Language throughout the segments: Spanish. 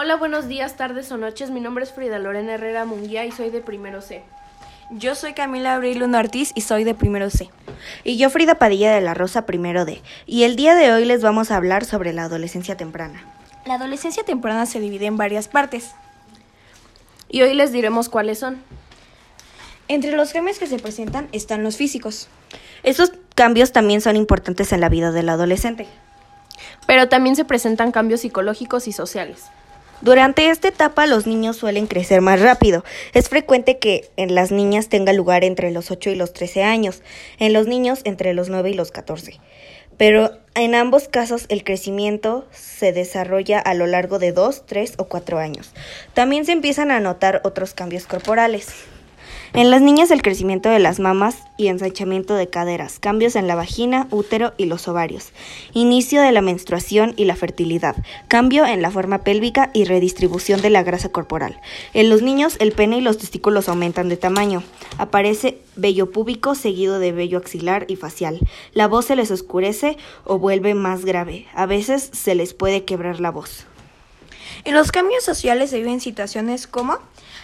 Hola, buenos días, tardes o noches. Mi nombre es Frida Lorena Herrera Munguía y soy de primero C. Yo soy Camila Abril Luna Ortiz y soy de primero C. Y yo Frida Padilla de la Rosa primero D. Y el día de hoy les vamos a hablar sobre la adolescencia temprana. La adolescencia temprana se divide en varias partes. Y hoy les diremos cuáles son. Entre los cambios que se presentan están los físicos. Esos cambios también son importantes en la vida del adolescente. Pero también se presentan cambios psicológicos y sociales. Durante esta etapa los niños suelen crecer más rápido. Es frecuente que en las niñas tenga lugar entre los 8 y los 13 años, en los niños entre los 9 y los 14. Pero en ambos casos el crecimiento se desarrolla a lo largo de 2, 3 o 4 años. También se empiezan a notar otros cambios corporales. En las niñas el crecimiento de las mamas y ensanchamiento de caderas, cambios en la vagina, útero y los ovarios, inicio de la menstruación y la fertilidad, cambio en la forma pélvica y redistribución de la grasa corporal. En los niños el pene y los testículos aumentan de tamaño, aparece vello púbico seguido de vello axilar y facial, la voz se les oscurece o vuelve más grave, a veces se les puede quebrar la voz. En los cambios sociales se viven situaciones como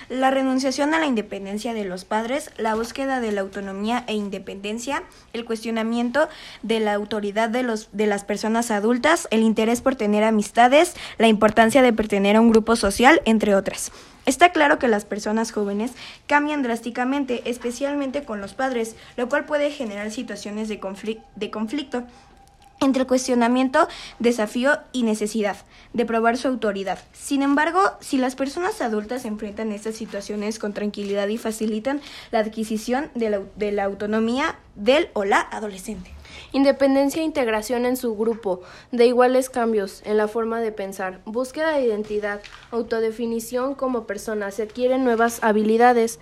la renunciación a la independencia de los padres, la búsqueda de la autonomía e independencia, el cuestionamiento de la autoridad de, los, de las personas adultas, el interés por tener amistades, la importancia de pertenecer a un grupo social, entre otras. Está claro que las personas jóvenes cambian drásticamente, especialmente con los padres, lo cual puede generar situaciones de, de conflicto entre cuestionamiento, desafío y necesidad de probar su autoridad. Sin embargo, si las personas adultas enfrentan estas situaciones con tranquilidad y facilitan la adquisición de la, de la autonomía del o la adolescente. Independencia e integración en su grupo, de iguales cambios en la forma de pensar, búsqueda de identidad, autodefinición como persona, se adquieren nuevas habilidades,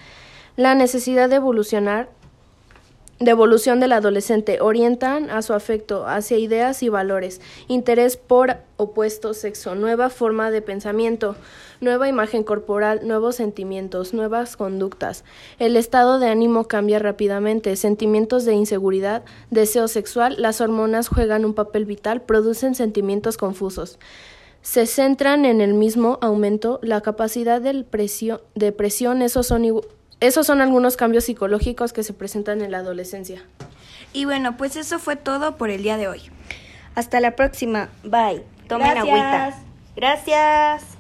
la necesidad de evolucionar de evolución del adolescente orientan a su afecto hacia ideas y valores, interés por opuesto sexo, nueva forma de pensamiento, nueva imagen corporal, nuevos sentimientos, nuevas conductas. El estado de ánimo cambia rápidamente, sentimientos de inseguridad, deseo sexual, las hormonas juegan un papel vital, producen sentimientos confusos. Se centran en el mismo aumento, la capacidad de presión, esos son esos son algunos cambios psicológicos que se presentan en la adolescencia. Y bueno, pues eso fue todo por el día de hoy. Hasta la próxima. Bye. Tomen agüita. Gracias.